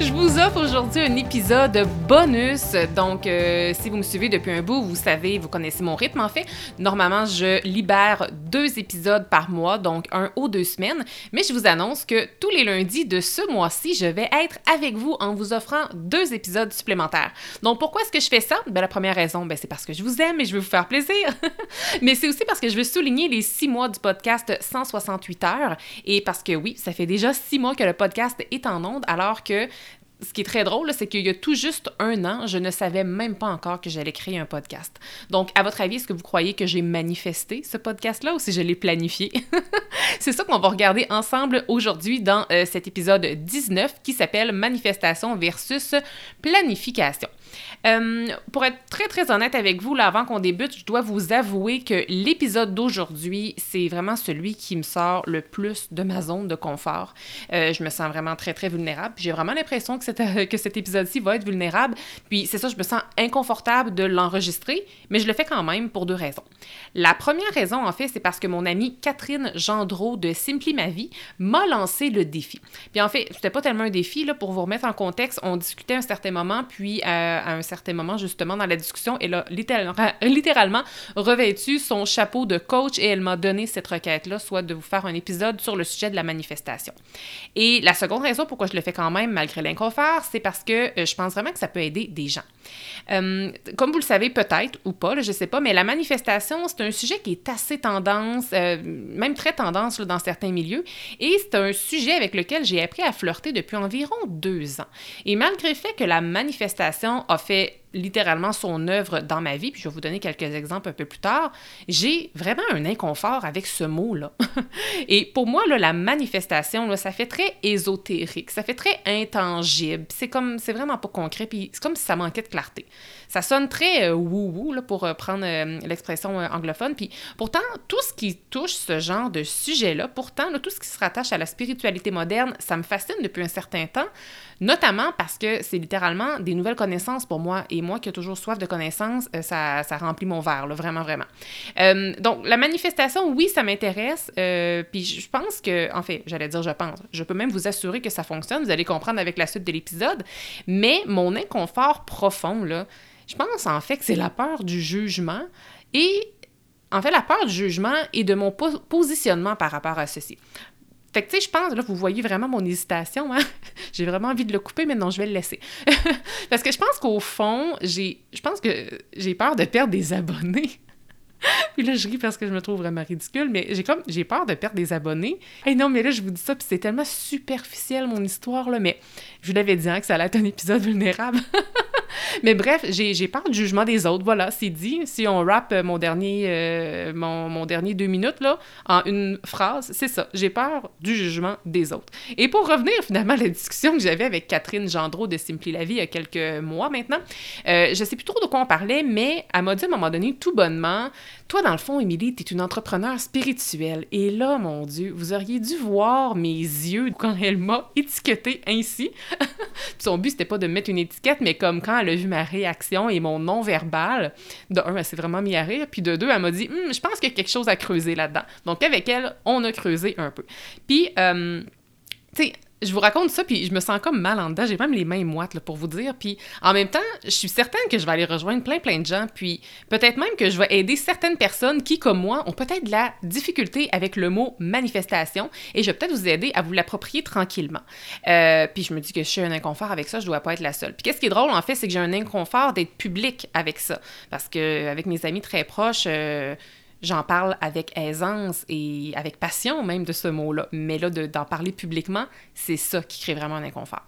je vous offre aujourd'hui un épisode bonus. Donc, euh, si vous me suivez depuis un bout, vous savez, vous connaissez mon rythme en fait. Normalement, je libère deux épisodes par mois, donc un ou deux semaines. Mais je vous annonce que tous les lundis de ce mois-ci, je vais être avec vous en vous offrant deux épisodes supplémentaires. Donc, pourquoi est-ce que je fais ça? Ben, la première raison, ben, c'est parce que je vous aime et je veux vous faire plaisir. Mais c'est aussi parce que je veux souligner les six mois du podcast 168 heures et parce que oui, ça fait déjà six mois que le podcast est en onde, alors que ce qui est très drôle, c'est qu'il y a tout juste un an, je ne savais même pas encore que j'allais créer un podcast. Donc, à votre avis, est-ce que vous croyez que j'ai manifesté ce podcast-là ou si je l'ai planifié? c'est ça qu'on va regarder ensemble aujourd'hui dans euh, cet épisode 19 qui s'appelle Manifestation versus planification. Euh, pour être très, très honnête avec vous, là, avant qu'on débute, je dois vous avouer que l'épisode d'aujourd'hui, c'est vraiment celui qui me sort le plus de ma zone de confort. Euh, je me sens vraiment très, très vulnérable. J'ai vraiment l'impression que, que cet épisode-ci va être vulnérable. Puis c'est ça, je me sens inconfortable de l'enregistrer, mais je le fais quand même pour deux raisons. La première raison, en fait, c'est parce que mon amie Catherine Gendreau de Simpli Ma Vie m'a lancé le défi. Puis en fait, c'était pas tellement un défi, là, pour vous remettre en contexte, on discutait un certain moment, puis euh, à un certain moment, justement, dans la discussion, elle a littéralement revêtu son chapeau de coach et elle m'a donné cette requête-là, soit de vous faire un épisode sur le sujet de la manifestation. Et la seconde raison pourquoi je le fais quand même, malgré l'inconfort, c'est parce que euh, je pense vraiment que ça peut aider des gens. Euh, comme vous le savez peut-être ou pas, je sais pas, mais la manifestation, c'est un sujet qui est assez tendance, euh, même très tendance dans certains milieux, et c'est un sujet avec lequel j'ai appris à flirter depuis environ deux ans. Et malgré le fait que la manifestation a fait littéralement son œuvre dans ma vie, puis je vais vous donner quelques exemples un peu plus tard, j'ai vraiment un inconfort avec ce mot-là. Et pour moi, la manifestation, ça fait très ésotérique, ça fait très intangible, c'est comme, c'est vraiment pas concret, puis c'est comme si ça manquait de clarté. Ça sonne très euh, wou-wou, pour euh, prendre euh, l'expression anglophone, puis pourtant, tout ce qui touche ce genre de sujet-là, pourtant, tout ce qui se rattache à la spiritualité moderne, ça me fascine depuis un certain temps, notamment parce que c'est littéralement des nouvelles connaissances pour moi, et moi qui ai toujours soif de connaissances, ça, ça, remplit mon verre, là, vraiment, vraiment. Donc, la manifestation, oui, ça m'intéresse. Puis je pense que, en fait, j'allais dire je pense, je peux même vous assurer que ça fonctionne. Vous allez comprendre avec la suite de l'épisode. Mais mon inconfort profond, là, je pense en fait que c'est la peur du jugement et en fait, la peur du jugement et de mon positionnement par rapport à ceci. Fait que, tu sais, je pense, là, vous voyez vraiment mon hésitation, hein? j'ai vraiment envie de le couper, mais non, je vais le laisser. Parce que je pense qu'au fond, j'ai, je pense que j'ai peur de perdre des abonnés. puis là, je ris parce que je me trouve vraiment ridicule, mais j'ai comme, j'ai peur de perdre des abonnés. Et non, mais là, je vous dis ça, puis c'est tellement superficiel, mon histoire, là, mais je vous l'avais dit, hein, que ça allait être un épisode vulnérable. Mais bref, j'ai peur du jugement des autres. Voilà, c'est dit. Si on rappe euh, mon dernier, euh, mon, dernier deux minutes là, en une phrase, c'est ça. J'ai peur du jugement des autres. Et pour revenir finalement à la discussion que j'avais avec Catherine Gendreau de Simpli la vie il y a quelques mois maintenant, euh, je sais plus trop de quoi on parlait, mais elle m'a dit à un moment donné, tout bonnement, toi, dans le fond, Émilie, tu es une entrepreneur spirituelle. Et là, mon Dieu, vous auriez dû voir mes yeux quand elle m'a étiqueté ainsi. Son but, c'était pas de mettre une étiquette, mais comme quand elle a vu ma réaction et mon non-verbal, de un, elle s'est vraiment mis à rire, puis de deux, elle m'a dit hum, Je pense qu'il y a quelque chose à creuser là-dedans. Donc, avec elle, on a creusé un peu. Puis, euh, tu sais, je vous raconte ça, puis je me sens comme mal en dedans. J'ai même les mains moites, pour vous dire. Puis en même temps, je suis certaine que je vais aller rejoindre plein, plein de gens. Puis peut-être même que je vais aider certaines personnes qui, comme moi, ont peut-être de la difficulté avec le mot manifestation. Et je vais peut-être vous aider à vous l'approprier tranquillement. Euh, puis je me dis que je suis un inconfort avec ça, je dois pas être la seule. Puis qu'est-ce qui est drôle, en fait, c'est que j'ai un inconfort d'être public avec ça. Parce que avec mes amis très proches, euh, j'en parle avec aisance et avec passion même de ce mot-là. Mais là, d'en parler publiquement, c'est ça qui crée vraiment un inconfort.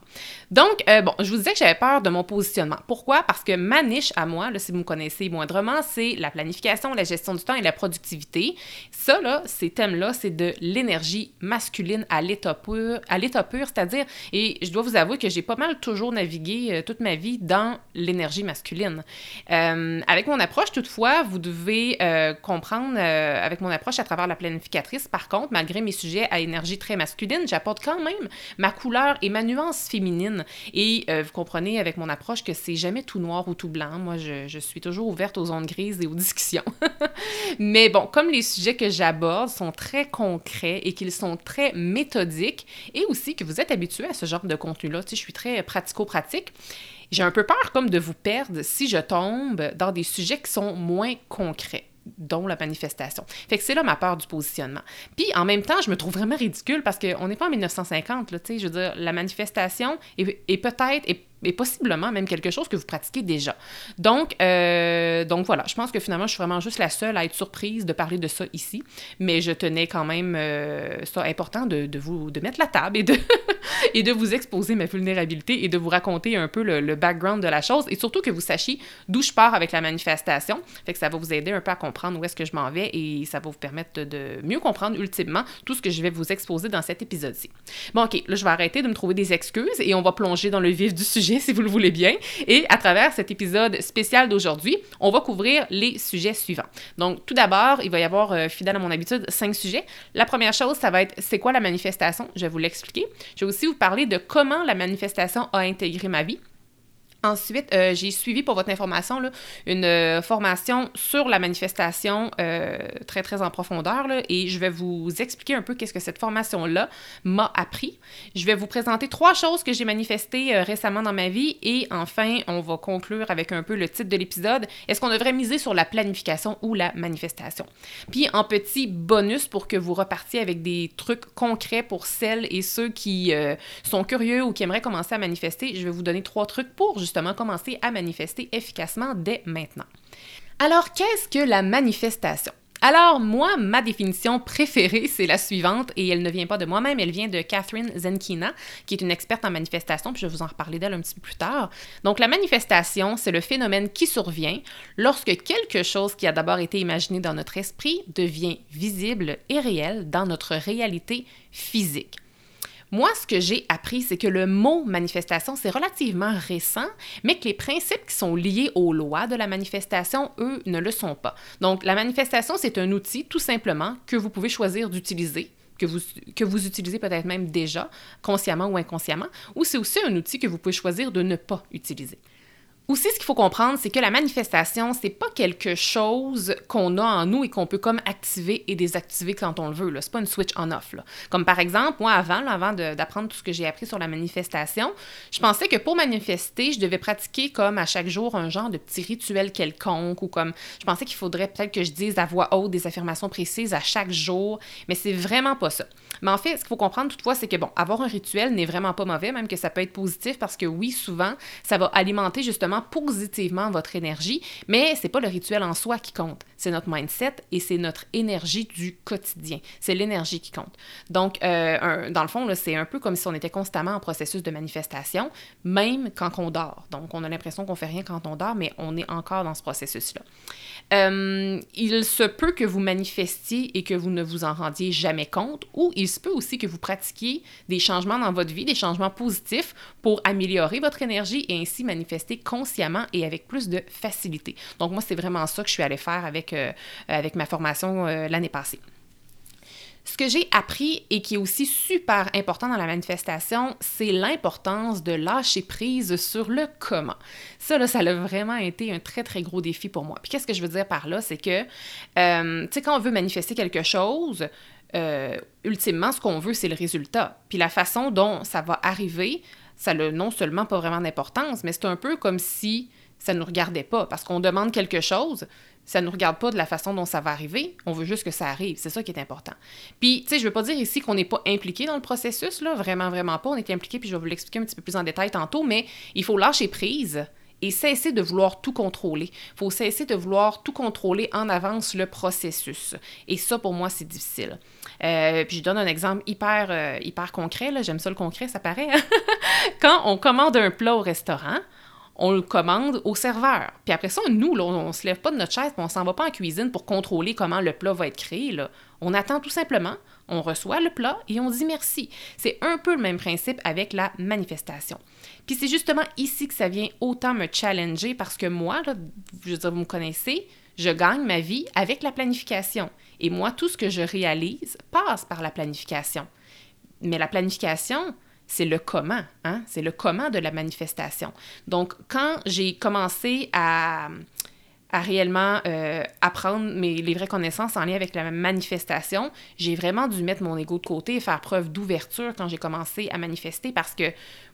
Donc, euh, bon, je vous disais que j'avais peur de mon positionnement. Pourquoi? Parce que ma niche à moi, là, si vous me connaissez moindrement, c'est la planification, la gestion du temps et la productivité. Ça, là, ces thèmes-là, c'est de l'énergie masculine à l'état pur, pur, c'est-à-dire, et je dois vous avouer que j'ai pas mal toujours navigué euh, toute ma vie dans l'énergie masculine. Euh, avec mon approche, toutefois, vous devez comprendre euh, avec mon approche à travers la planificatrice. Par contre, malgré mes sujets à énergie très masculine, j'apporte quand même ma couleur et ma nuance féminine. Et euh, vous comprenez avec mon approche que c'est jamais tout noir ou tout blanc. Moi, je, suis toujours ouverte aux ondes grises et aux discussions. Mais bon, comme les sujets que j'aborde sont très concrets et qu'ils sont très méthodiques, et aussi que vous êtes habitué à ce genre de contenu-là, tu je suis très pratico-pratique, j'ai un peu peur comme de vous perdre si je tombe dans des sujets qui sont moins concrets dont la manifestation. Fait que c'est là ma peur du positionnement. Puis en même temps, je me trouve vraiment ridicule parce qu'on n'est pas en 1950, là, tu sais, je veux dire, la manifestation est, est peut-être, et possiblement même quelque chose que vous pratiquez déjà. Donc, euh, donc voilà, je pense que finalement, je suis vraiment juste la seule à être surprise de parler de ça ici, mais je tenais quand même euh, ça important de, de, vous de mettre la table et de, et de vous exposer ma vulnérabilité et de vous raconter un peu le, background de la chose et surtout que vous sachiez d'où je pars avec la manifestation. Fait que ça va vous aider un peu à comprendre où est-ce que je m'en vais et ça va vous permettre de, de, mieux comprendre ultimement tout ce que je vais vous exposer dans cet épisode-ci. Bon, ok, là, je vais arrêter de me trouver des excuses et on va plonger dans le vif du sujet si vous le voulez bien. Et à travers cet épisode spécial d'aujourd'hui, on va couvrir les sujets suivants. Donc, tout d'abord, il va y avoir, euh, fidèle à mon habitude, cinq sujets. La première chose, ça va être c'est quoi la manifestation? Je vais vous l'expliquer. Je vais aussi vous parler de comment la manifestation a intégré ma vie. Ensuite, euh, j'ai suivi pour votre information là, une euh, formation sur la manifestation euh, très très en profondeur là, et je vais vous expliquer un peu qu'est-ce que cette formation-là m'a appris. Je vais vous présenter trois choses que j'ai manifestées récemment dans ma vie et enfin, on va conclure avec un peu le titre de l'épisode. Est-ce qu'on devrait miser sur la planification ou la manifestation? Puis en petit bonus pour que vous repartiez avec des trucs concrets pour celles et ceux qui sont curieux ou qui aimeraient commencer à manifester, je vais vous donner trois trucs pour justement commencer à manifester efficacement dès maintenant. Alors, qu'est-ce que la manifestation? Alors, moi, ma définition préférée, c'est la suivante, et elle ne vient pas de moi-même, elle vient de Catherine Zenkina, qui est une experte en manifestation, puis je vais vous en reparler d'elle un petit peu plus tard. Donc, la manifestation, c'est le phénomène qui survient lorsque quelque chose qui a d'abord été imaginé dans notre esprit devient visible et réel dans notre réalité physique. Moi, ce que j'ai appris, c'est que le mot manifestation, c'est relativement récent, mais que les principes qui sont liés aux lois de la manifestation, eux, ne le sont pas. Donc, la manifestation, c'est un outil, tout simplement, que vous pouvez choisir d'utiliser que vous, que vous utilisez peut-être même déjà, consciemment ou inconsciemment, ou c'est aussi un outil que vous pouvez choisir de ne pas utiliser. Aussi, ce qu'il faut comprendre, c'est que la manifestation, c'est pas quelque chose qu'on a en nous et qu'on peut comme activer et désactiver quand on le veut. C'est pas une switch on-off. Comme par exemple, moi, avant, avant d'apprendre tout ce que j'ai appris sur la manifestation, je pensais que pour manifester, je devais pratiquer comme à chaque jour un genre de petit rituel quelconque ou comme je pensais qu'il faudrait peut-être que je dise à voix haute des affirmations précises à chaque jour, mais c'est vraiment pas ça. Mais en fait, ce qu'il faut comprendre toutefois, c'est que bon, avoir un rituel n'est vraiment pas mauvais, même que ça peut être positif parce que oui, souvent, ça va alimenter justement positivement votre énergie, mais c'est pas le rituel en soi qui compte, c'est notre mindset et c'est notre énergie du quotidien. C'est l'énergie qui compte. Donc, euh, dans le fond, c'est un peu comme si on était constamment en processus de manifestation, même quand on dort. Donc, on a l'impression qu'on fait rien quand on dort, mais on est encore dans ce processus-là. Euh, il se peut que vous manifestiez et que vous ne vous en rendiez jamais compte, ou il se peut aussi que vous pratiquiez des changements dans votre vie, des changements positifs pour améliorer votre énergie et ainsi manifester consciemment et avec plus de facilité. Donc moi, c'est vraiment ça que je suis allée faire avec, euh, ma formation euh, l'année passée. Ce que j'ai appris et qui est aussi super important dans la manifestation, c'est l'importance de lâcher prise sur le comment. Ça, là, ça a vraiment été un très, très gros défi pour moi. Puis qu'est-ce que je veux dire par là? C'est que, euh, tu sais, quand on veut manifester quelque chose, ultimement, ce qu'on veut, c'est le résultat. Puis la façon dont ça va arriver, ça n'a non seulement pas vraiment d'importance, mais c'est un peu comme si ça ne nous regardait pas. Parce qu'on demande quelque chose, ça ne nous regarde pas de la façon dont ça va arriver, on veut juste que ça arrive. C'est ça qui est important. Puis, tu sais, je veux pas dire ici qu'on n'est pas impliqué dans le processus, là, vraiment, vraiment pas. On est impliqué, puis je vais vous l'expliquer un petit peu plus en détail tantôt, mais il faut lâcher prise et cesser de vouloir tout contrôler. Il faut cesser de vouloir tout contrôler en avance le processus. Et ça, pour moi, c'est difficile. Euh, puis je donne un exemple hyper, euh, hyper concret. J'aime ça le concret, ça paraît. Hein? Quand on commande un plat au restaurant, on le commande au serveur. Puis après ça, nous, là, on ne se lève pas de notre chaise, on s'en va pas en cuisine pour contrôler comment le plat va être créé. On attend tout simplement, on reçoit le plat et on dit merci. C'est un peu le même principe avec la manifestation. Puis c'est justement ici que ça vient autant me challenger parce que moi, je vous me connaissez, je gagne ma vie avec la planification. Et moi, tout ce que je réalise passe par la planification. Mais la planification, c'est le comment, hein? c'est le comment de la manifestation. Donc, quand j'ai commencé à, à réellement euh, apprendre mes, les vraies connaissances en lien avec la manifestation, j'ai vraiment dû mettre mon ego de côté et faire preuve d'ouverture quand j'ai commencé à manifester parce que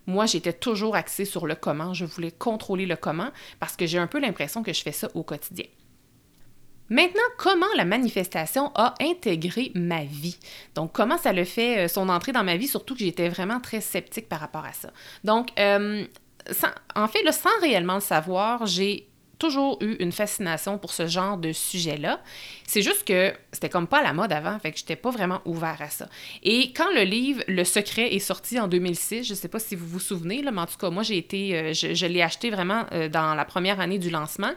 moi, j'étais toujours axée sur le comment. Je voulais contrôler le comment parce que j'ai un peu l'impression que je fais ça au quotidien. Maintenant, comment la manifestation a intégré ma vie? Donc, comment ça le fait euh, son entrée dans ma vie, surtout que j'étais vraiment très sceptique par rapport à ça. Donc, euh, en fait, là, sans réellement le savoir, j'ai toujours eu une fascination pour ce genre de sujet-là. C'est juste que c'était comme pas à la mode avant, fait que j'étais pas vraiment ouvert à ça. Et quand le livre Le Secret est sorti en 2006, je sais pas si vous vous souvenez, là, mais en tout cas, moi, j'ai été, euh, je, l'ai acheté vraiment euh, dans la première année du lancement.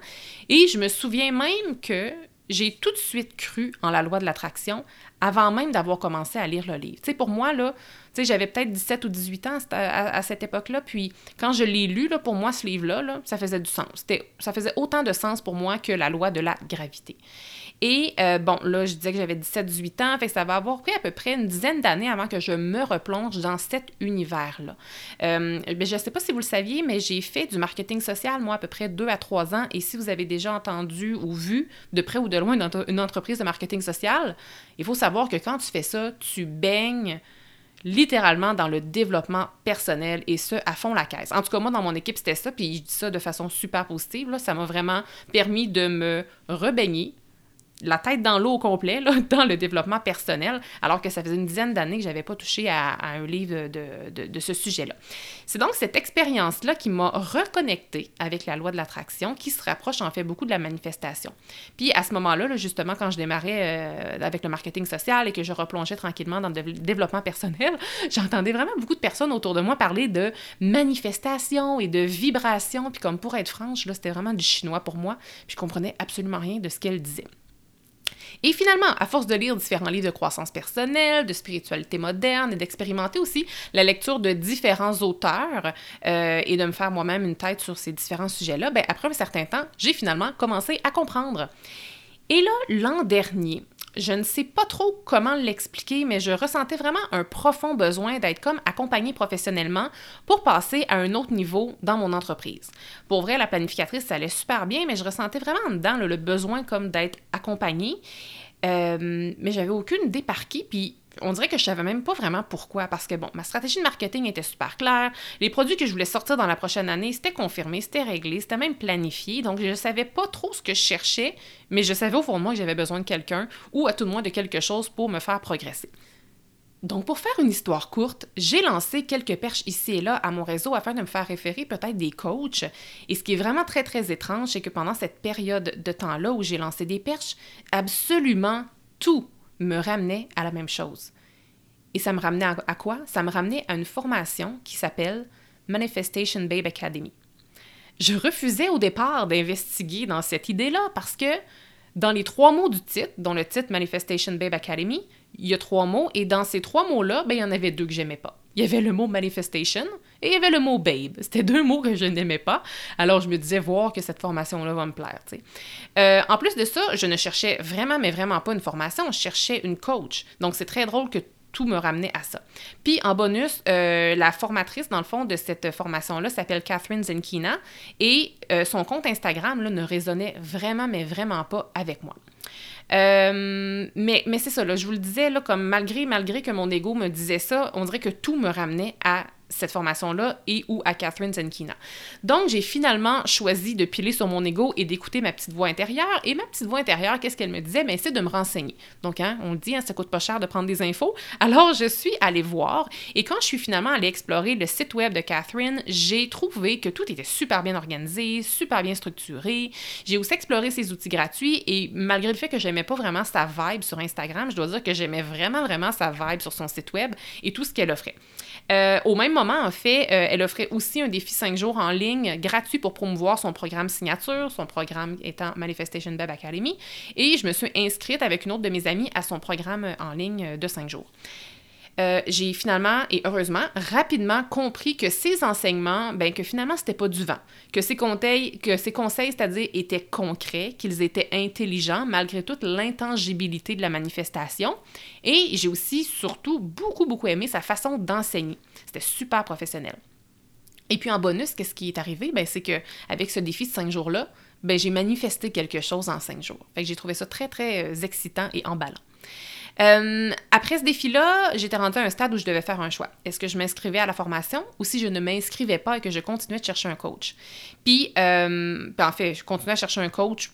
Et je me souviens même que j'ai tout de suite cru en la loi de l'attraction avant même d'avoir commencé à lire le livre. Tu sais, pour moi, là, tu sais, j'avais peut-être 17 ou 18 ans à, cette époque-là, puis quand je l'ai lu, là, pour moi, ce livre-là, là, ça faisait du sens. Ça faisait autant de sens pour moi que la loi de la gravité. Et euh, bon, là, je disais que j'avais 17-18 ans, fait que ça va avoir pris à peu près une dizaine d'années avant que je me replonge dans cet univers-là. Euh, ben, je ne sais pas si vous le saviez, mais j'ai fait du marketing social, moi, à peu près 2 à 3 ans. Et si vous avez déjà entendu ou vu de près ou de loin une entreprise de marketing social, il faut savoir que quand tu fais ça, tu baignes littéralement dans le développement personnel et ce, à fond la caisse. En tout cas, moi, dans mon équipe, c'était ça, puis je dis ça de façon super positive. Là, ça m'a vraiment permis de me rebaigner la tête dans l'eau au complet, là, dans le développement personnel, alors que ça faisait une dizaine d'années que je n'avais pas touché à, un livre de, de, ce sujet-là. C'est donc cette expérience-là qui m'a reconnecté avec la loi de l'attraction, qui se rapproche en fait beaucoup de la manifestation. Puis à ce moment-là, justement, quand je démarrais euh, avec le marketing social et que je replongeais tranquillement dans le développement personnel, j'entendais vraiment beaucoup de personnes autour de moi parler de manifestation et de vibration. Puis comme pour être franche, là, c'était vraiment du chinois pour moi. Puis je comprenais absolument rien de ce qu'elle disait. Et finalement, à force de lire différents livres de croissance personnelle, de spiritualité moderne et d'expérimenter aussi la lecture de différents auteurs euh, et de me faire moi-même une tête sur ces différents sujets-là, ben, après un certain temps, j'ai finalement commencé à comprendre. Et là, l'an dernier, je ne sais pas trop comment l'expliquer, mais je ressentais vraiment un profond besoin d'être comme accompagnée professionnellement pour passer à un autre niveau dans mon entreprise. Pour vrai, la planificatrice, ça allait super bien, mais je ressentais vraiment dedans le besoin comme d'être accompagnée. Euh, mais j'avais aucune idée par qui, puis on dirait que je savais même pas vraiment pourquoi, parce que bon, ma stratégie de marketing était super claire, les produits que je voulais sortir dans la prochaine année, c'était confirmé, c'était réglé, c'était même planifié, donc je ne savais pas trop ce que je cherchais, mais je savais au fond de moi que j'avais besoin de quelqu'un, ou à tout le moins de quelque chose pour me faire progresser. Donc, pour faire une histoire courte, j'ai lancé quelques perches ici et là à mon réseau afin de me faire référer peut-être des coachs. Et ce qui est vraiment très, très étrange, c'est que pendant cette période de temps-là où j'ai lancé des perches, absolument tout me ramenait à la même chose. Et ça me ramenait à, quoi? Ça me ramenait à une formation qui s'appelle Manifestation Babe Academy. Je refusais au départ d'investiguer dans cette idée-là parce que dans les trois mots du titre, dont le titre Manifestation Babe Academy, il y a trois mots et dans ces trois mots-là, ben, il y en avait deux que j'aimais pas. Il y avait le mot manifestation et il y avait le mot babe. C'était deux mots que je n'aimais pas. Alors je me disais voir que cette formation-là va me plaire. Euh, en plus de ça, je ne cherchais vraiment, mais vraiment pas une formation. Je cherchais une coach. Donc c'est très drôle que tout me ramenait à ça. Puis en bonus, euh, la formatrice, dans le fond, de cette formation-là s'appelle Catherine Zenkina et euh, son compte Instagram là, ne résonnait vraiment, mais vraiment pas avec moi. Mais mais c'est ça, là, je vous le disais, là, comme malgré, malgré que mon ego me disait ça, on dirait que tout me ramenait à cette formation-là et ou à Catherine Zenkina. Donc, j'ai finalement choisi de piler sur mon ego et d'écouter ma petite voix intérieure. Et ma petite voix intérieure, qu'est-ce qu'elle me disait? Bien, c'est de me renseigner. Donc, hein, on dit, hein, ça coûte pas cher de prendre des infos. Alors, je suis allée voir. Et quand je suis finalement allée explorer le site web de Catherine, j'ai trouvé que tout était super bien organisé, super bien structuré. J'ai aussi exploré ses outils gratuits et malgré le fait que j'aimais pas vraiment sa vibe sur Instagram, je dois dire que j'aimais vraiment, vraiment sa vibe sur son site web et tout ce qu'elle offrait. Euh, au même moment, en fait, euh, elle offrait aussi un défi 5 jours en ligne gratuit pour promouvoir son programme signature, son programme étant Manifestation Web Academy. Et je me suis inscrite avec une autre de mes amies à son programme en ligne de 5 jours. Euh, j'ai finalement et heureusement rapidement compris que ces enseignements, ben que finalement c'était pas du vent, que ces conseils, conseils, c'est-à-dire étaient concrets, qu'ils étaient intelligents malgré toute l'intangibilité de la manifestation. Et j'ai aussi surtout beaucoup beaucoup aimé sa façon d'enseigner. Super professionnel. Et puis en bonus, qu'est-ce qui est arrivé? Ben c'est que avec ce défi de cinq jours là, ben j'ai manifesté quelque chose en cinq jours. Fait que j'ai trouvé ça très très euh, excitant et emballant. Euh, après ce défi-là, j'étais rendue à un stade où je devais faire un choix. Est-ce que je m'inscrivais à la formation ou si je ne m'inscrivais pas et que je continuais de chercher un coach? Puis, euh, en fait, je continuais à chercher un coach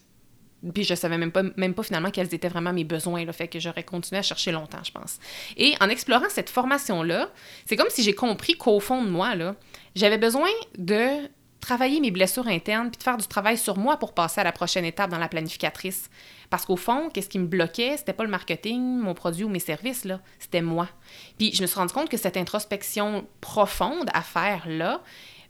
puis je savais même pas, même pas finalement quels étaient vraiment mes besoins, le fait que j'aurais continué à chercher longtemps, je pense. Et en explorant cette formation-là, c'est comme si j'ai compris qu'au fond de moi, là, j'avais besoin de travailler mes blessures internes puis de faire du travail sur moi pour passer à la prochaine étape dans la planificatrice. Parce qu'au fond, qu'est-ce qui me bloquait, c'était pas le marketing, mon produit ou mes services, c'était moi. Puis je me suis rendu compte que cette introspection profonde à faire là,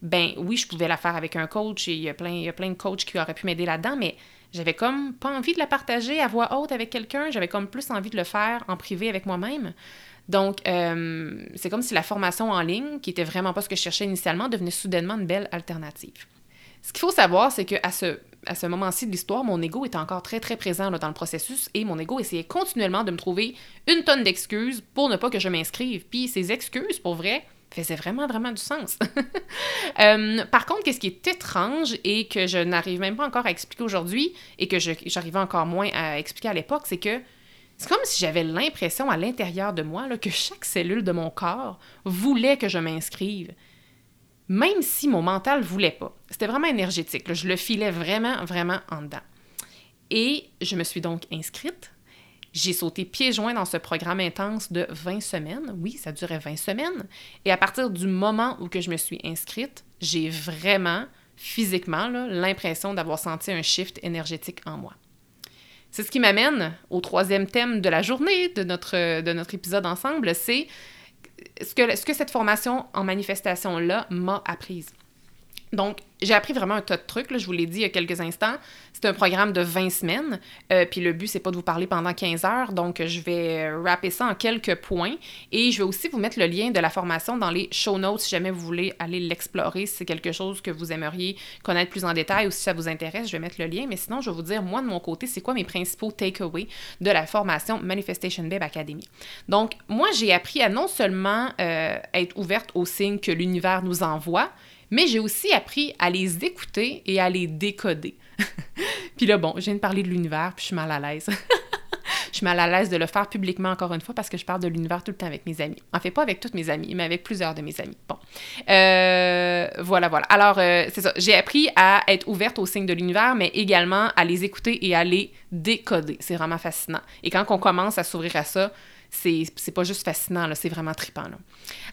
ben oui, je pouvais la faire avec un coach et il y a plein, il y a plein de coachs qui auraient pu m'aider là-dedans, mais j'avais comme pas envie de la partager à voix haute avec quelqu'un, j'avais comme plus envie de le faire en privé avec moi-même. Donc, euh, c'est comme si la formation en ligne, qui était vraiment pas ce que je cherchais initialement, devenait soudainement une belle alternative. Ce qu'il faut savoir, c'est qu'à ce, à ce moment-ci de l'histoire, mon ego était encore très, très présent dans le processus et mon ego essayait continuellement de me trouver une tonne d'excuses pour ne pas que je m'inscrive. Puis ces excuses, pour vrai, faisaient vraiment, vraiment du sens. Euh, par contre, qu'est-ce qui est étrange et que je n'arrive même pas encore à expliquer aujourd'hui et que j'arrivais encore moins à expliquer à l'époque, c'est que c'est comme si j'avais l'impression à l'intérieur de moi là, que chaque cellule de mon corps voulait que je m'inscrive, même si mon mental voulait pas. C'était vraiment énergétique. Je le filais vraiment, vraiment en dedans. Et je me suis donc inscrite. J'ai sauté pieds joints dans ce programme intense de 20 semaines. Oui, ça durait 20 semaines. Et à partir du moment où que je me suis inscrite, j'ai vraiment, physiquement, l'impression d'avoir senti un shift énergétique en moi. C'est ce qui m'amène au troisième thème de la journée de notre, de notre épisode ensemble, c'est ce que, ce que cette formation en manifestation-là m'a apprise. Donc, j'ai appris vraiment un tas de trucs, là, je vous l'ai dit il y a quelques instants. C'est un programme de 20 semaines, euh, puis le but, c'est pas de vous parler pendant 15 heures, donc je vais rapper ça en quelques points. Et je vais aussi vous mettre le lien de la formation dans les show notes si jamais vous voulez aller l'explorer, si c'est quelque chose que vous aimeriez connaître plus en détail ou si ça vous intéresse, je vais mettre le lien. Mais sinon, je vais vous dire, moi, de mon côté, c'est quoi mes principaux takeaways de la formation Manifestation Babe Academy? Donc, moi, j'ai appris à non seulement euh, être ouverte aux signes que l'univers nous envoie, mais j'ai aussi appris à les écouter et à les décoder. puis là, bon, je viens de parler de l'univers, puis je suis mal à l'aise. je suis mal à l'aise de le faire publiquement encore une fois parce que je parle de l'univers tout le temps avec mes amis. En fait, pas avec toutes mes amies, mais avec plusieurs de mes amis. Bon. Euh, voilà, voilà. Alors, euh, c'est ça. J'ai appris à être ouverte aux signes de l'univers, mais également à les écouter et à les décoder. C'est vraiment fascinant. Et quand on commence à s'ouvrir à ça, c'est pas juste fascinant, c'est vraiment trippant.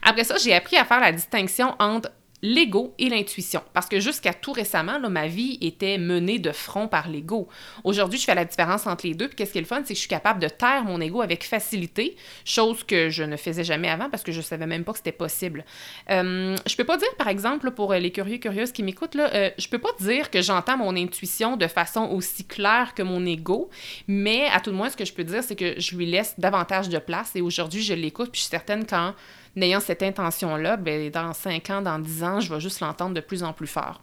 Après ça, j'ai appris à faire la distinction entre l'ego et l'intuition. Parce que jusqu'à tout récemment, là, ma vie était menée de front par l'ego. Aujourd'hui, je fais la différence entre les deux. Puis qu'est-ce qui est le fun, c'est que je suis capable de taire mon ego avec facilité, chose que je ne faisais jamais avant parce que je savais même pas que c'était possible. Euh, je peux pas dire, par exemple, pour les curieux curieuses qui m'écoutent, là, euh, je peux pas dire que j'entends mon intuition de façon aussi claire que mon ego, mais à tout le moins, ce que je peux dire, c'est que je lui laisse davantage de place et aujourd'hui, je l'écoute. Puis je suis certaine quand n'ayant cette intention-là, ben, dans 5 ans, dans 10 ans, je vais juste l'entendre de plus en plus fort.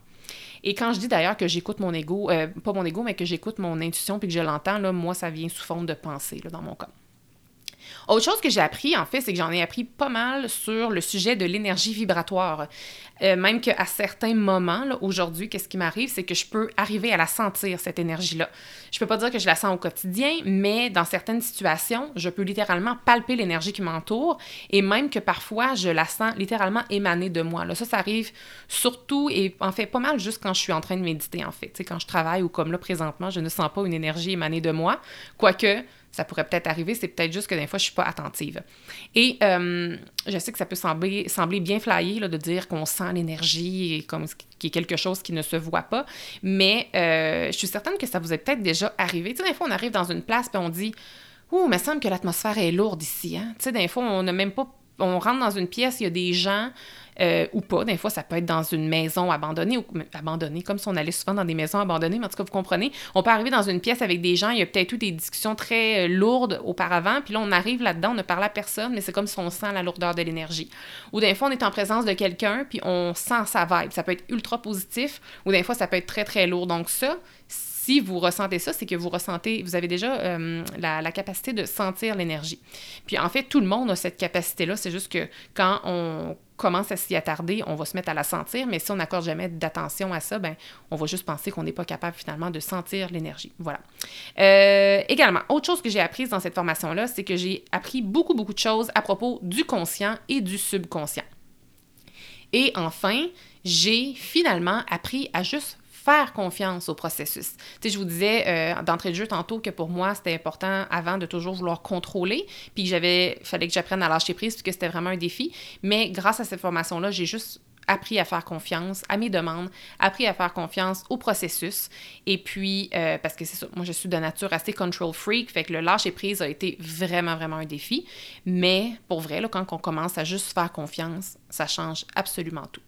Et quand je dis d'ailleurs que j'écoute mon ego, euh, pas mon ego, mais que j'écoute mon intuition puis que je l'entends, là, moi, ça vient sous forme de pensée, dans mon cas. Autre chose que j'ai appris, en fait, c'est que j'en ai appris pas mal sur le sujet de l'énergie vibratoire. Euh, même qu'à certains moments, aujourd'hui, qu'est-ce qui m'arrive, c'est que je peux arriver à la sentir, cette énergie-là. Je peux pas dire que je la sens au quotidien, mais dans certaines situations, je peux littéralement palper l'énergie qui m'entoure et même que parfois, je la sens littéralement émaner de moi. Là, ça, ça arrive surtout et en fait pas mal juste quand je suis en train de méditer, en fait. quand je travaille ou comme là, présentement, je ne sens pas une énergie émaner de moi, quoique ça pourrait peut-être arriver, c'est peut-être juste que des fois, je suis pas attentive. Et euh, je sais que ça peut sembler, sembler bien flyé là, de dire qu'on sent l'énergie comme qui est quelque chose qui ne se voit pas, mais euh, je suis certaine que ça vous est peut-être déjà arrivé. Tu sais, des fois, on arrive dans une place et on dit « Ouh, il me semble que l'atmosphère est lourde ici. Hein? Tu sais, des fois, on n'a même pas... On rentre dans une pièce, il y a des gens euh, ou pas. Des fois, ça peut être dans une maison abandonnée, ou abandonnée, comme si on allait souvent dans des maisons abandonnées, mais en tout cas, vous comprenez, on peut arriver dans une pièce avec des gens, il y a peut-être eu des discussions très euh, lourdes auparavant, puis là, on arrive là-dedans, on ne parle à personne, mais c'est comme si on sent la lourdeur de l'énergie. Ou des fois, on est en présence de quelqu'un, puis on sent sa vibe. Ça peut être ultra positif, ou des fois, ça peut être très, très lourd. Donc ça, si vous ressentez ça, c'est que vous ressentez, vous avez déjà euh, la, capacité de sentir l'énergie. Puis en fait, tout le monde a cette capacité-là, c'est juste que quand on commence à s'y attarder, on va se mettre à la sentir, mais si on n'accorde jamais d'attention à ça, ben, on va juste penser qu'on n'est pas capable finalement de sentir l'énergie. Voilà. Euh, également, autre chose que j'ai apprise dans cette formation-là, c'est que j'ai appris beaucoup, beaucoup de choses à propos du conscient et du subconscient. Et enfin, j'ai finalement appris à juste faire confiance au processus. Tu sais, je vous disais euh, d'entrée de jeu tantôt que pour moi, c'était important avant de toujours vouloir contrôler, puis que j'avais, fallait que j'apprenne à lâcher prise, puis que c'était vraiment un défi. Mais grâce à cette formation-là, j'ai juste appris à faire confiance à mes demandes, appris à faire confiance au processus. Et puis, euh, parce que c'est ça, moi je suis de nature assez control freak, fait que le lâcher prise a été vraiment, vraiment un défi. Mais pour vrai, là, quand on commence à juste faire confiance, ça change absolument tout.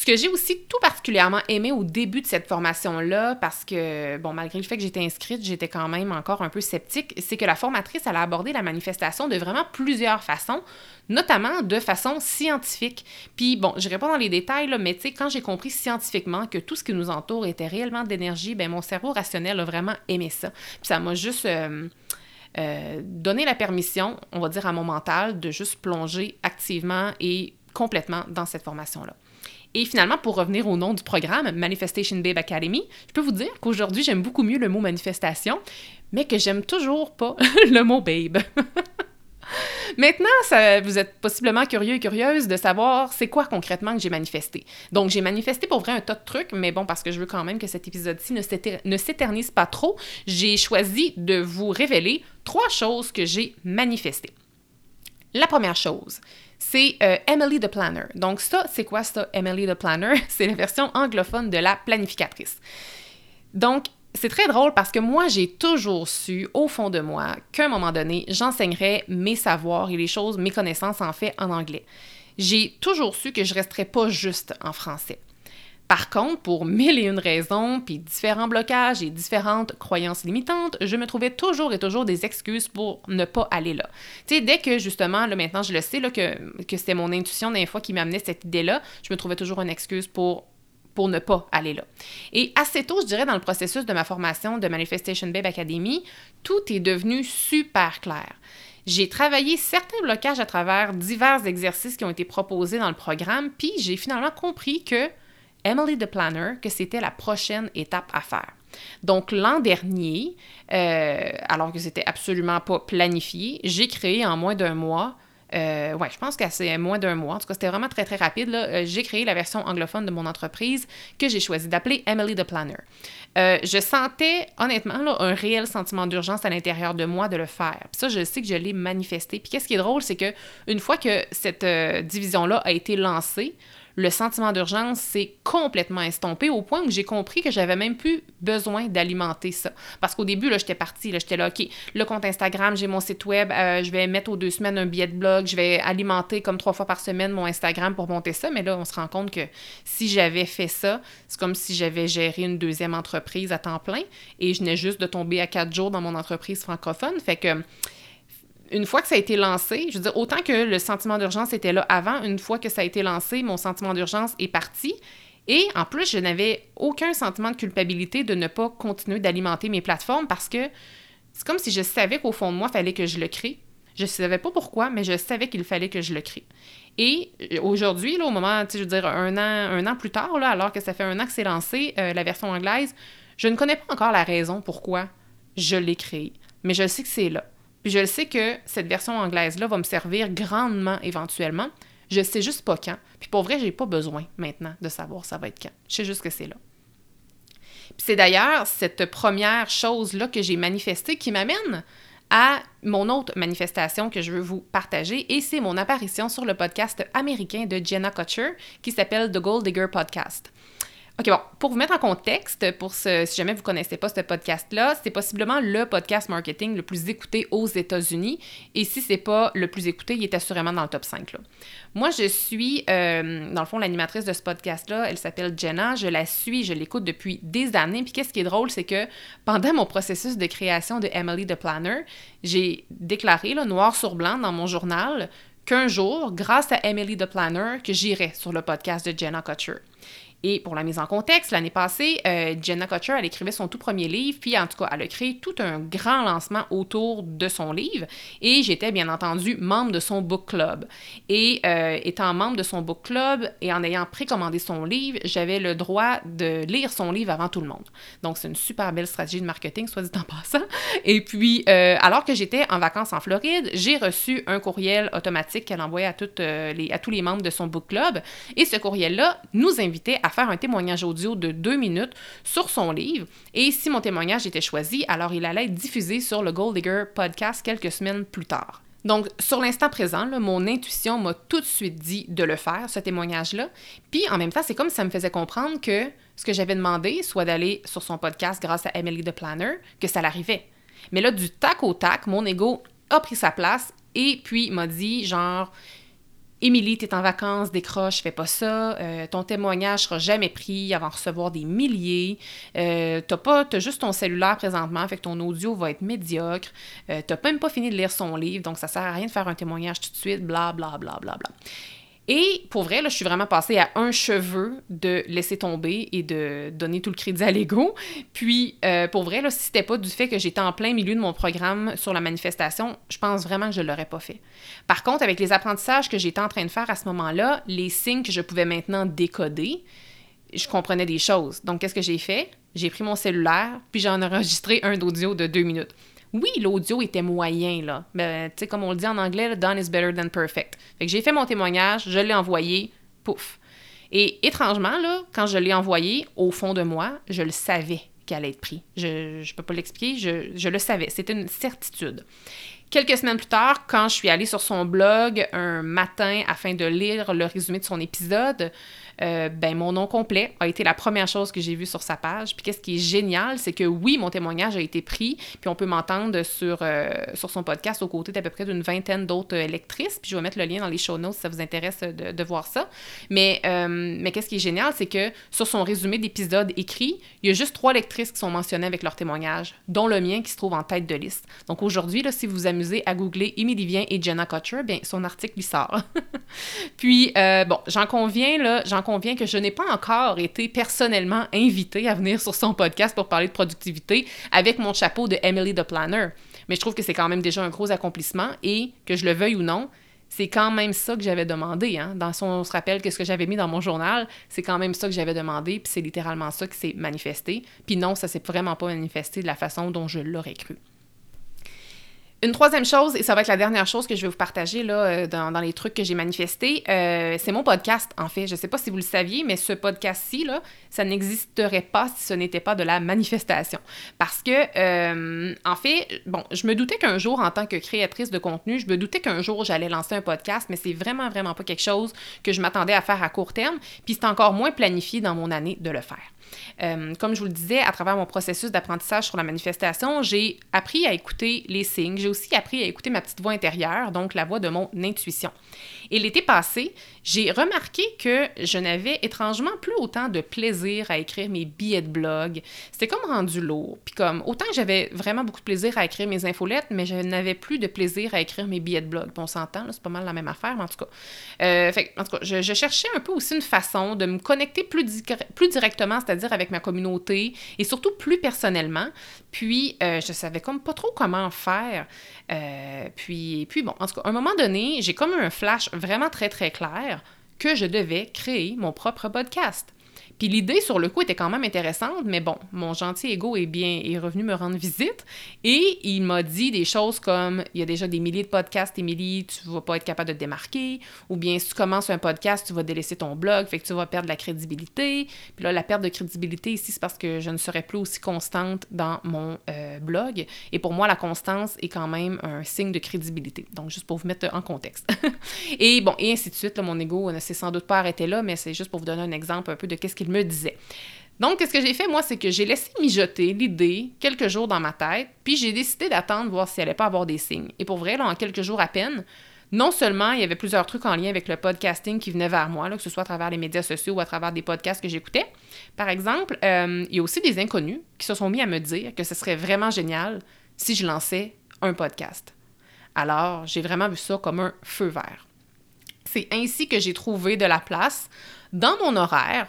Ce que j'ai aussi tout particulièrement aimé au début de cette formation-là, parce que, bon, malgré le fait que j'étais inscrite, j'étais quand même encore un peu sceptique, c'est que la formatrice, elle a abordé la manifestation de vraiment plusieurs façons, notamment de façon scientifique. Puis, bon, je pas dans les détails, là, mais tu sais, quand j'ai compris scientifiquement que tout ce qui nous entoure était réellement d'énergie, ben mon cerveau rationnel a vraiment aimé ça. Puis ça m'a juste... Euh, euh, donné la permission, on va dire à mon mental, de juste plonger activement et complètement dans cette formation-là. Et finalement, pour revenir au nom du programme, Manifestation Babe Academy, je peux vous dire qu'aujourd'hui, j'aime beaucoup mieux le mot manifestation, mais que j'aime toujours pas le mot babe. Maintenant, vous êtes possiblement curieux et curieuse de savoir c'est quoi concrètement que j'ai manifesté. Donc, j'ai manifesté pour vrai un tas de trucs, mais bon, parce que je veux quand même que cet épisode-ci ne s'éternise pas trop, j'ai choisi de vous révéler trois choses que j'ai manifestées. La première chose, c'est euh, Emily the Planner. Donc ça, c'est quoi ça, Emily the Planner? C'est la version anglophone de la planificatrice. Donc, c'est très drôle parce que moi, j'ai toujours su, au fond de moi, qu'à un moment donné, j'enseignerais mes savoirs et les choses, mes connaissances en fait en anglais. J'ai toujours su que je resterais pas juste en français. Par contre, pour mille et une raisons, puis différents blocages et différentes croyances limitantes, je me trouvais toujours et toujours des excuses pour ne pas aller là. Tu sais, dès que justement, là maintenant je le sais, que, que c'était mon intuition d'un fois qui m'amenait cette idée-là, je me trouvais toujours une excuse pour pour ne pas aller là. Et assez tôt, je dirais, dans le processus de ma formation de Manifestation Babe Academy, tout est devenu super clair. J'ai travaillé certains blocages à travers divers exercices qui ont été proposés dans le programme, puis j'ai finalement compris que Emily the Planner que c'était la prochaine étape à faire. Donc l'an dernier, euh, alors que c'était absolument pas planifié, j'ai créé en moins d'un mois euh, ouais, je pense que c'est moins d'un mois. En tout cas, c'était vraiment très, très rapide. Euh, j'ai créé la version anglophone de mon entreprise que j'ai choisi d'appeler Emily the Planner. je sentais, honnêtement, un réel sentiment d'urgence à l'intérieur de moi de le faire. Puis ça, je sais que je l'ai manifesté. Puis qu'est-ce qui est drôle, c'est que une fois que cette division-là a été lancée, le sentiment d'urgence s'est complètement estompé au point où j'ai compris que j'avais même plus besoin d'alimenter ça. Parce qu'au début, là, j'étais partie, là, j'étais là, OK, le compte Instagram, j'ai mon site web, euh, je vais mettre aux deux semaines un billet de blog, je vais alimenter comme trois fois par semaine mon Instagram pour monter ça. Mais là, on se rend compte que si j'avais fait ça, c'est comme si j'avais géré une deuxième entreprise à temps plein et je venais juste de tomber à quatre jours dans mon entreprise francophone. Fait que une fois que ça a été lancé, je veux dire, autant que le sentiment d'urgence était là avant, une fois que ça a été lancé, mon sentiment d'urgence est parti. Et en plus, je n'avais aucun sentiment de culpabilité de ne pas continuer d'alimenter mes plateformes parce que c'est comme si je savais qu'au fond de moi, il fallait que je le crée, Je ne savais pas pourquoi, mais je savais qu'il fallait que je le crée. Et euh, aujourd'hui, au moment, je veux dire, un an, un an plus tard, là, alors que ça fait un an que c'est lancé, euh, la version anglaise, je ne connais pas encore la raison pourquoi je l'ai créé. Mais je sais que c'est là. Puis je sais que cette version anglaise-là va me servir grandement éventuellement. Je sais juste pas quand. Puis pour vrai, j'ai pas besoin maintenant de savoir ça va être quand. Je sais juste que c'est là. Puis c'est d'ailleurs cette première chose-là que j'ai manifestée qui m'amène à mon autre manifestation que je veux vous partager et c'est mon apparition sur le podcast américain de Jenna Kutcher qui s'appelle The Gold Digger Podcast. OK, bon, pour vous mettre en contexte, pour ce, si jamais vous ne connaissez pas ce podcast-là, c'est possiblement le podcast marketing le plus écouté aux États-Unis. Et si c'est pas le plus écouté, il est assurément dans le top 5. Là. Moi, je suis, euh, dans le fond, l'animatrice de ce podcast-là. Elle s'appelle Jenna. Je la suis, je l'écoute depuis des années. Puis qu'est-ce qui est drôle, c'est que pendant mon processus de création de Emily the Planner, j'ai déclaré, là, noir sur blanc, dans mon journal, qu'un jour, grâce à Emily the Planner, que j'irai sur le podcast de Jenna Kutcher. Et pour la mise en contexte, l'année passée, euh, Jenna Kutcher, elle écrivait son tout premier livre, puis en tout cas, elle a créé tout un grand lancement autour de son livre. Et j'étais bien entendu membre de son book club. Et euh, étant membre de son book club et en ayant précommandé son livre, j'avais le droit de lire son livre avant tout le monde. Donc, c'est une super belle stratégie de marketing, soit dit en passant. Et puis, euh, alors que j'étais en vacances en Floride, j'ai reçu un courriel automatique qu'elle envoyait à, toutes, les, à tous les membres de son book club. Et ce courriel-là nous invitait à faire un témoignage audio de deux minutes sur son livre. Et si mon témoignage était choisi, alors il allait être diffusé sur le Gold Digger podcast quelques semaines plus tard. Donc, sur l'instant présent, mon intuition m'a tout de suite dit de le faire, ce témoignage-là. Puis, en même temps, c'est comme si ça me faisait comprendre que ce que j'avais demandé, soit d'aller sur son podcast grâce à Emily the Planner, que ça l'arrivait. Mais là, du tac au tac, mon ego a pris sa place et puis m'a dit, genre, Émilie, t'es en vacances, décroche, fais pas ça. Euh, ton témoignage sera jamais pris avant recevoir des milliers. Euh, t'as pas, t'as juste ton cellulaire présentement, fait que ton audio va être médiocre. Euh, t'as même pas fini de lire son livre, donc ça sert à rien de faire un témoignage tout de suite, bla bla bla bla bla. Et pour vrai, là, je suis vraiment passée à un cheveu de laisser tomber et de donner tout le crédit à l'ego. Puis, euh, pour vrai, là, si c'était pas du fait que j'étais en plein milieu de mon programme sur la manifestation, je pense vraiment que je l'aurais pas fait. Par contre, avec les apprentissages que j'étais en train de faire à ce moment-là, les signes que je pouvais maintenant décoder, je comprenais des choses. Donc, qu'est-ce que j'ai fait? J'ai pris mon cellulaire, puis j'en ai enregistré un d'audio de deux minutes. Oui, l'audio était moyen, là. Mais, tu sais, comme on le dit en anglais, done is better than perfect. J'ai fait mon témoignage, je l'ai envoyé, pouf. Et étrangement, là, quand je l'ai envoyé, au fond de moi, je le savais qu'elle allait être pris. Je ne peux pas l'expliquer, je, je le savais. C'était une certitude. Quelques semaines plus tard, quand je suis allée sur son blog un matin afin de lire le résumé de son épisode, euh, ben, mon nom complet a été la première chose que j'ai vue sur sa page. Puis qu'est-ce qui est génial, c'est que oui, mon témoignage a été pris, puis on peut m'entendre sur, euh, sur son podcast aux côtés d'à peu près d'une vingtaine d'autres lectrices. Puis je vais mettre le lien dans les show notes si ça vous intéresse de, voir ça. Mais, euh, mais qu'est-ce qui est génial, c'est que sur son résumé d'épisode écrit, il y a juste trois lectrices qui sont mentionnées avec leur témoignage, dont le mien qui se trouve en tête de liste. Donc aujourd'hui, si vous vous amusez à googler Émilie Vien et Jenna Kutcher, bien, son article lui sort. puis, bon, j'en conviens, là, j'en que je n'ai pas encore été personnellement invitée à venir sur son podcast pour parler de productivité avec mon chapeau de Emily the Planner. Mais je trouve que c'est quand même déjà un gros accomplissement et que je le veuille ou non, c'est quand même ça que j'avais demandé. Hein. Dans son, on se rappelle que ce que j'avais mis dans mon journal, c'est quand même ça que j'avais demandé, puis c'est littéralement ça qui s'est manifesté. Puis non, ça s'est vraiment pas manifesté de la façon dont je l'aurais cru. Une troisième chose, et ça va être la dernière chose que je vais vous partager là, euh, dans, les trucs que j'ai manifestés, euh, c'est mon podcast, en fait. Je ne sais pas si vous le saviez, mais ce podcast-ci, là, ça n'existerait pas si ce n'était pas de la manifestation. Parce que, euh, en fait, bon, je me doutais qu'un jour, en tant que créatrice de contenu, je me doutais qu'un jour, j'allais lancer un podcast, mais c'est vraiment, vraiment pas quelque chose que je m'attendais à faire à court terme. Puis c'est encore moins planifié dans mon année de le faire. Euh, comme je vous le disais, à travers mon processus d'apprentissage sur la manifestation, j'ai appris à écouter les signes. J'ai aussi appris à écouter ma petite voix intérieure, donc la voix de mon intuition. Et l'été passé, j'ai remarqué que je n'avais étrangement plus autant de plaisir à écrire mes billets de blog. C'était comme rendu lourd. Puis comme, autant que j'avais vraiment beaucoup de plaisir à écrire mes infolettes, mais je n'avais plus de plaisir à écrire mes billets de blog. Bon, on s'entend, c'est pas mal la même affaire, mais en tout cas. Euh, en tout cas, je, cherchais un peu aussi une façon de me connecter plus, plus directement, c'est-à-dire avec ma communauté et surtout plus personnellement. Puis, euh, je savais comme pas trop comment faire. Euh, puis, puis, bon, en tout cas, à un moment donné, j'ai comme un flash vraiment très, très clair que je devais créer mon propre podcast. Puis l'idée sur le coup était quand même intéressante, mais bon, mon gentil ego est bien est revenu me rendre visite et il m'a dit des choses comme il y a déjà des milliers de podcasts, Émilie, tu vas pas être capable de te démarquer, ou bien si tu commences un podcast, tu vas délaisser ton blog, fait que tu vas perdre la crédibilité. Puis là, la perte de crédibilité ici, c'est parce que je ne serai plus aussi constante dans mon euh, blog. Et pour moi, la constance est quand même un signe de crédibilité. Donc, juste pour vous mettre en contexte. et bon, et ainsi de suite, mon ego ne s'est sans doute pas arrêté là, mais c'est juste pour vous donner un exemple un peu de qu'est-ce qu'il me disait. Donc, ce que j'ai fait, moi, c'est que j'ai laissé mijoter l'idée quelques jours dans ma tête, puis j'ai décidé d'attendre, voir si elle allait pas avoir des signes. Et pour vrai, là, en quelques jours à peine, non seulement il y avait plusieurs trucs en lien avec le podcasting qui venaient vers moi, que ce soit à travers les médias sociaux ou à travers des podcasts que j'écoutais. Par exemple, euh, il y a aussi des inconnus qui se sont mis à me dire que ce serait vraiment génial si je lançais un podcast. Alors, j'ai vraiment vu ça comme un feu vert. C'est ainsi que j'ai trouvé de la place dans mon horaire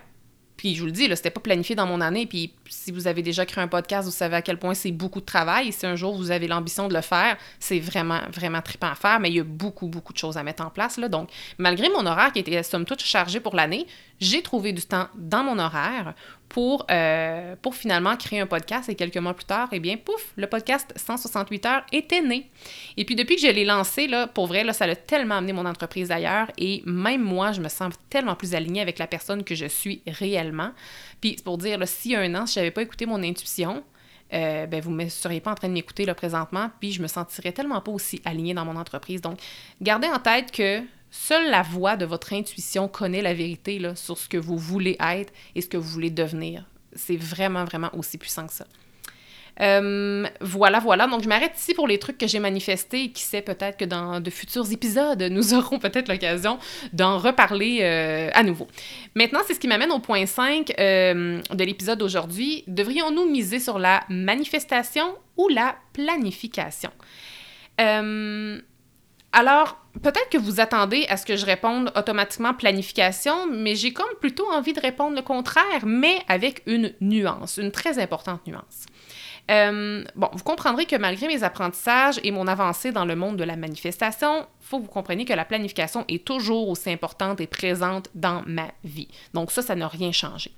puis je vous le dis, là, c'était pas planifié dans mon année. Puis si vous avez déjà créé un podcast, vous savez à quel point c'est beaucoup de travail. Et si un jour vous avez l'ambition de le faire, c'est vraiment, vraiment trippant à faire. Mais il y a beaucoup, beaucoup de choses à mettre en place. Donc, malgré mon horaire qui était somme toute chargé pour l'année, j'ai trouvé du temps dans mon horaire pour, euh, pour finalement créer un podcast. Et quelques mois plus tard, eh bien, pouf, le podcast 168 heures était né. Et puis depuis que je l'ai lancé, là, pour vrai, là, ça a tellement amené mon entreprise ailleurs. Et même moi, je me sens tellement plus alignée avec la personne que je suis réellement. Puis pour dire, là, si un an, si je n'avais pas écouté mon intuition, euh, ben, vous ne seriez pas en train de m'écouter là, présentement, puis je me sentirais tellement pas aussi alignée dans mon entreprise. Donc, gardez en tête que Seule la voix de votre intuition connaît la vérité sur ce que vous voulez être et ce que vous voulez devenir. C'est vraiment, vraiment aussi puissant que ça. Euh, voilà, voilà. Donc, je m'arrête ici pour les trucs que j'ai manifestés et qui sait peut-être que dans de futurs épisodes, nous aurons peut-être l'occasion d'en reparler euh, à nouveau. Maintenant, c'est ce qui m'amène au point 5 euh, de l'épisode d'aujourd'hui. Devrions-nous miser sur la manifestation ou la planification? Alors, peut-être que vous attendez à ce que je réponde automatiquement planification, mais j'ai comme plutôt envie de répondre le contraire, mais avec une nuance, une très importante nuance. Euh, bon, vous comprendrez que malgré mes apprentissages et mon avancée dans le monde de la manifestation, il faut que vous compreniez que la planification est toujours aussi importante et présente dans ma vie. Donc ça, ça n'a rien changé.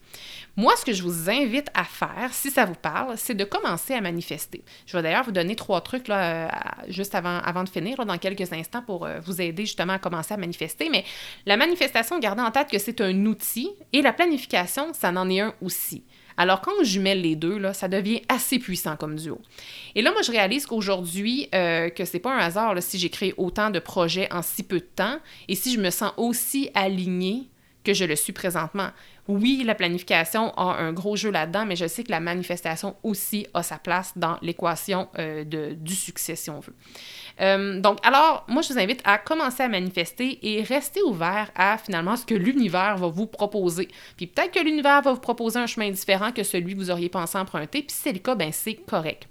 Moi, ce que je vous invite à faire, si ça vous parle, c'est de commencer à manifester. Je vais d'ailleurs vous donner trois trucs là, euh, juste avant, avant de finir, dans quelques instants, pour euh, vous aider justement à commencer à manifester. Mais la manifestation, gardez en tête que c'est un outil et la planification, ça en est un aussi. Alors, quand on jumelle les deux, là, ça devient assez puissant comme duo. Et là, moi, je réalise qu'aujourd'hui, euh, que c'est pas un hasard si j'ai créé autant de projets en si peu de temps et si je me sens aussi alignée que je le suis présentement. Oui, la planification a un gros jeu là-dedans, mais je sais que la manifestation aussi a sa place dans l'équation euh, du succès, si on veut. Euh, donc, alors, moi, je vous invite à commencer à manifester et rester ouvert à finalement ce que l'univers va vous proposer. Puis peut-être que l'univers va vous proposer un chemin différent que celui que vous auriez pensé emprunter, puis si c'est le cas, ben c'est correct.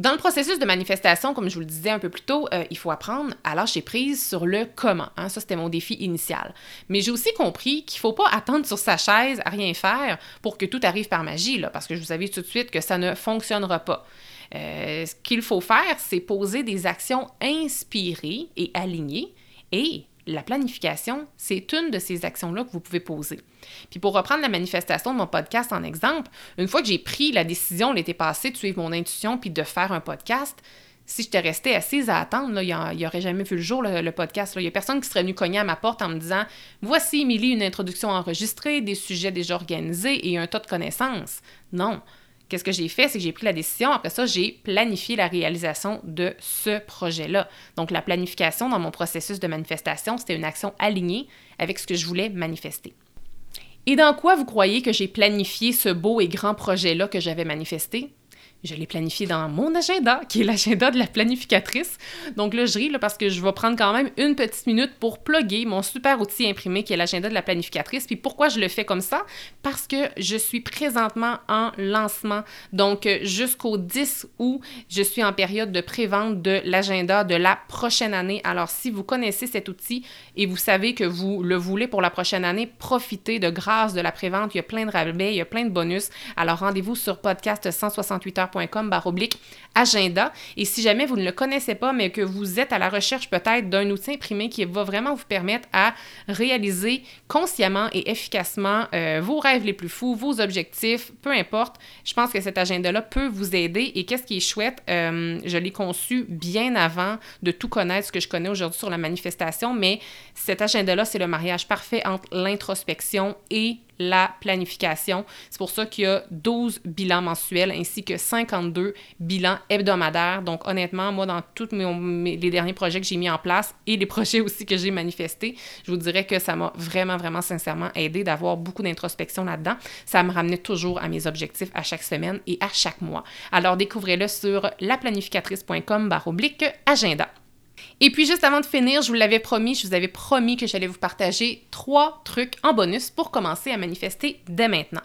Dans le processus de manifestation, comme je vous le disais un peu plus tôt, euh, il faut apprendre à lâcher prise sur le comment. Hein. Ça, c'était mon défi initial. Mais j'ai aussi compris qu'il ne faut pas attendre sur sa chaise à rien faire pour que tout arrive par magie, parce que je vous avais tout de suite que ça ne fonctionnera pas. Euh, ce qu'il faut faire, c'est poser des actions inspirées et alignées et la planification, c'est une de ces actions-là que vous pouvez poser. Puis pour reprendre la manifestation de mon podcast en exemple, une fois que j'ai pris la décision l'été passé de suivre mon intuition puis de faire un podcast, si j'étais restée assise à attendre, il n'y aurait jamais vu le jour, le, podcast. Il n'y a personne qui serait venu cogner à ma porte en me disant Voici, Émilie, une introduction enregistrée, des sujets déjà organisés et un tas de connaissances. Non. Qu'est-ce que j'ai fait? C'est que j'ai pris la décision. Après ça, j'ai planifié la réalisation de ce projet-là. Donc, la planification dans mon processus de manifestation, c'était une action alignée avec ce que je voulais manifester. Et dans quoi vous croyez que j'ai planifié ce beau et grand projet-là que j'avais manifesté? Je l'ai planifié dans mon agenda, qui est l'agenda de la planificatrice. Donc là, je ris là, parce que je vais prendre quand même une petite minute pour plugger mon super outil imprimé qui est l'agenda de la planificatrice. Puis pourquoi je le fais comme ça? Parce que je suis présentement en lancement. Donc jusqu'au 10 août, je suis en période de pré-vente de l'agenda de la prochaine année. Alors si vous connaissez cet outil et vous savez que vous le voulez pour la prochaine année, profitez de grâce de la pré-vente. Il y a plein de rabais, il y a plein de bonus. Alors rendez-vous sur podcast 168 heures agenda. Et si jamais vous ne le connaissez pas, mais que vous êtes à la recherche peut-être d'un outil imprimé qui va vraiment vous permettre à réaliser consciemment et efficacement euh, vos rêves les plus fous, vos objectifs, peu importe, je pense que cet agenda-là peut vous aider. Et qu'est-ce qui est chouette, euh, je l'ai conçu bien avant de tout connaître ce que je connais aujourd'hui sur la manifestation, mais cet agenda-là, c'est le mariage parfait entre l'introspection et la planification. C'est pour ça qu'il y a 12 bilans mensuels ainsi que 52 bilans hebdomadaires. Donc honnêtement, moi, dans tous mes, les derniers projets que j'ai mis en place et les projets aussi que j'ai manifestés, je vous dirais que ça m'a vraiment, vraiment sincèrement aidé d'avoir beaucoup d'introspection là-dedans. Ça me ramenait toujours à mes objectifs à chaque semaine et à chaque mois. Alors découvrez-le sur laplanificatrice.com agenda. Et puis juste avant de finir, je vous l'avais promis, je vous avais promis que j'allais vous partager trois trucs en bonus pour commencer à manifester dès maintenant.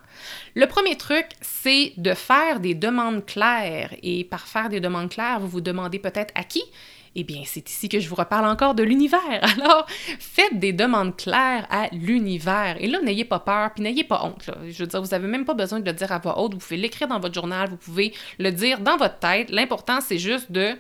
Le premier truc, c'est de faire des demandes claires. Et par faire des demandes claires, vous vous demandez peut-être à qui? Eh bien, c'est ici que je vous reparle encore de l'univers. Alors, faites des demandes claires à l'univers. Et là, n'ayez pas peur, puis n'ayez pas honte. Je veux dire, vous n'avez même pas besoin de le dire à voix haute. Vous pouvez l'écrire dans votre journal, vous pouvez le dire dans votre tête. L'important, c'est juste de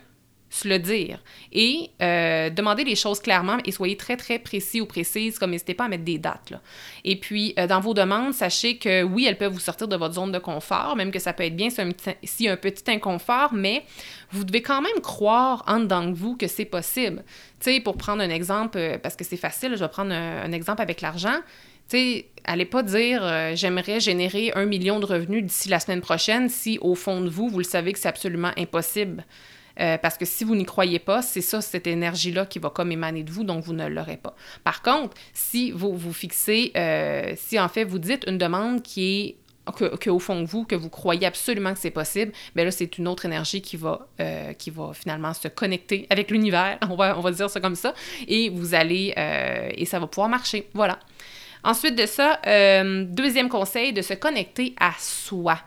le dire. Et euh, demandez les choses clairement et soyez très, très précis ou précises, comme n'hésitez pas à mettre des dates. Là. Et puis, euh, dans vos demandes, sachez que oui, elles peuvent vous sortir de votre zone de confort, même que ça peut être bien a un petit inconfort, mais vous devez quand même croire en dedans de vous que c'est possible. Tu sais, pour prendre un exemple, euh, parce que c'est facile, je vais prendre un, exemple avec l'argent. Tu sais, allez pas dire j'aimerais générer un million de revenus d'ici la semaine prochaine si au fond de vous, vous le savez que c'est absolument impossible. Euh, parce que si vous n'y croyez pas, c'est ça, cette énergie-là qui va comme émaner de vous, donc vous ne l'aurez pas. Par contre, si vous vous fixez, euh, si en fait vous dites une demande qui est que, au fond de vous, que vous croyez absolument que c'est possible, bien là, c'est une autre énergie qui va, euh, qui va finalement se connecter avec l'univers, on va, on va dire ça comme ça, et vous allez, et ça va pouvoir marcher. Voilà. Ensuite de ça, deuxième conseil, de se connecter à soi.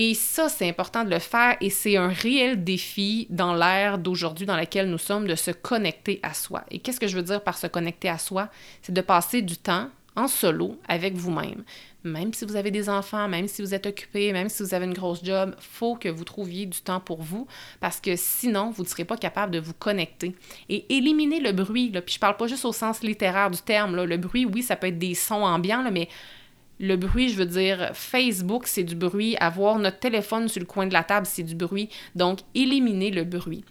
Et ça, c'est important de le faire et c'est un réel défi dans l'ère d'aujourd'hui dans laquelle nous sommes de se connecter à soi. Et qu'est-ce que je veux dire par se connecter à soi? C'est de passer du temps en solo avec vous-même. Même si vous avez des enfants, même si vous êtes occupé, même si vous avez une grosse job, faut que vous trouviez du temps pour vous parce que sinon, vous ne serez pas capable de vous connecter. Et éliminer le bruit, là, puis je parle pas juste au sens littéraire du terme, le bruit, oui, ça peut être des sons ambiants, mais le bruit, je veux dire, Facebook, c'est du bruit. Avoir notre téléphone sur le coin de la table, c'est du bruit. Donc, éliminer le bruit.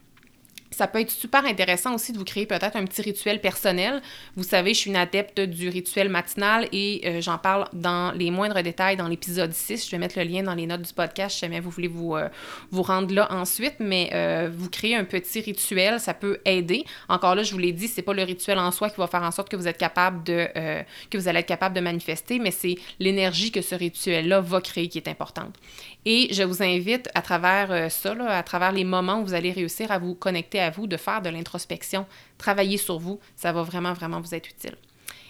Ça peut être super intéressant aussi de vous créer peut-être un petit rituel personnel. Vous savez, je suis une adepte du rituel matinal et euh, j'en parle dans les moindres détails dans l'épisode 6. Je vais mettre le lien dans les notes du podcast si jamais vous voulez vous, euh, vous rendre là ensuite. Mais euh, vous créer un petit rituel, ça peut aider. Encore là, je vous l'ai dit, c'est pas le rituel en soi qui va faire en sorte que vous êtes capable de que vous allez être capable de manifester, mais c'est l'énergie que ce rituel-là va créer qui est importante. Et je vous invite à travers ça, à travers les moments où vous allez réussir à vous connecter à vous de faire de l'introspection, travailler sur vous, ça va vraiment, vraiment vous être utile.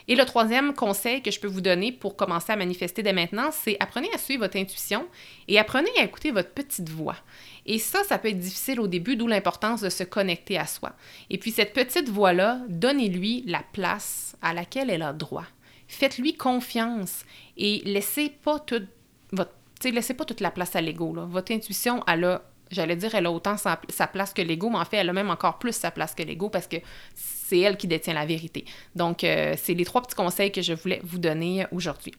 Et le troisième conseil que je peux vous donner pour commencer à manifester dès maintenant, c'est apprenez à suivre votre intuition et apprenez à écouter votre petite voix. Et ça, ça peut être difficile au début, d'où l'importance de se connecter à soi. Et puis cette petite voix-là, donnez-lui la place à laquelle elle a droit. Faites-lui confiance et laissez pas toute votre laissez pas toute la place à l'ego. Votre intuition, elle a J'allais dire, elle a autant sa, place que l'ego, mais en fait, elle a même encore plus sa place que l'ego parce que c'est elle qui détient la vérité. Donc, euh, c'est les trois petits conseils que je voulais vous donner aujourd'hui.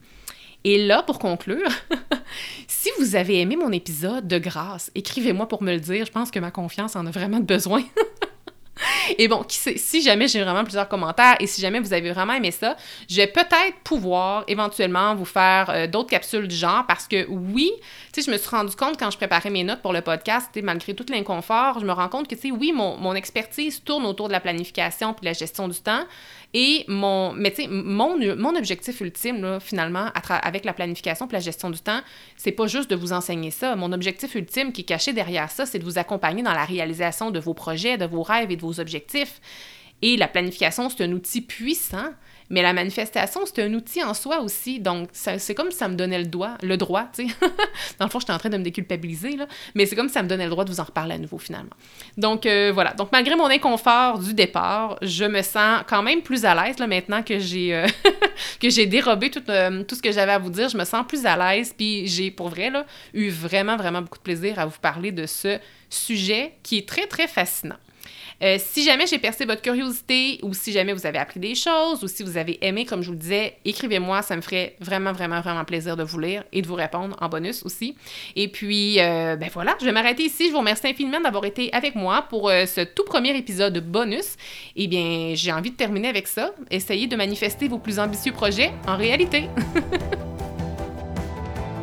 Et là, pour conclure, si vous avez aimé mon épisode, de grâce, écrivez-moi pour me le dire. Je pense que ma confiance en a vraiment besoin. Et bon, si jamais j'ai vraiment plusieurs commentaires et si jamais vous avez vraiment aimé ça, je vais peut-être pouvoir éventuellement vous faire euh, d'autres capsules du genre parce que oui, tu je me suis rendu compte quand je préparais mes notes pour le podcast, malgré tout l'inconfort, je me rends compte que, tu sais, oui, mon, expertise tourne autour de la planification puis la gestion du temps Et mon, mais mon, objectif ultime, finalement, avec la planification et la gestion du temps, c'est pas juste de vous enseigner ça. Mon objectif ultime qui est caché derrière ça, c'est de vous accompagner dans la réalisation de vos projets, de vos rêves et de vos objectifs. Et la planification, c'est un outil puissant mais la manifestation, c'est un outil en soi aussi. Donc, c'est comme ça me donnait le, doigt, le droit. Dans le fond, j'étais en train de me déculpabiliser, là. Mais c'est comme ça me donnait le droit de vous en reparler à nouveau, finalement. Donc, euh, voilà. Donc, malgré mon inconfort du départ, je me sens quand même plus à l'aise, maintenant que j'ai euh, dérobé tout, euh, tout ce que j'avais à vous dire. Je me sens plus à l'aise. Puis, j'ai, pour vrai, eu vraiment, vraiment beaucoup de plaisir à vous parler de ce sujet qui est très, très fascinant. Euh, si jamais j'ai percé votre curiosité ou si jamais vous avez appris des choses ou si vous avez aimé, comme je vous le disais, écrivez-moi, ça me ferait vraiment, vraiment, vraiment plaisir de vous lire et de vous répondre en bonus aussi. Et puis, euh, ben voilà, je vais m'arrêter ici. Je vous remercie infiniment d'avoir été avec moi pour euh, ce tout premier épisode bonus. Eh bien, j'ai envie de terminer avec ça. Essayez de manifester vos plus ambitieux projets en réalité.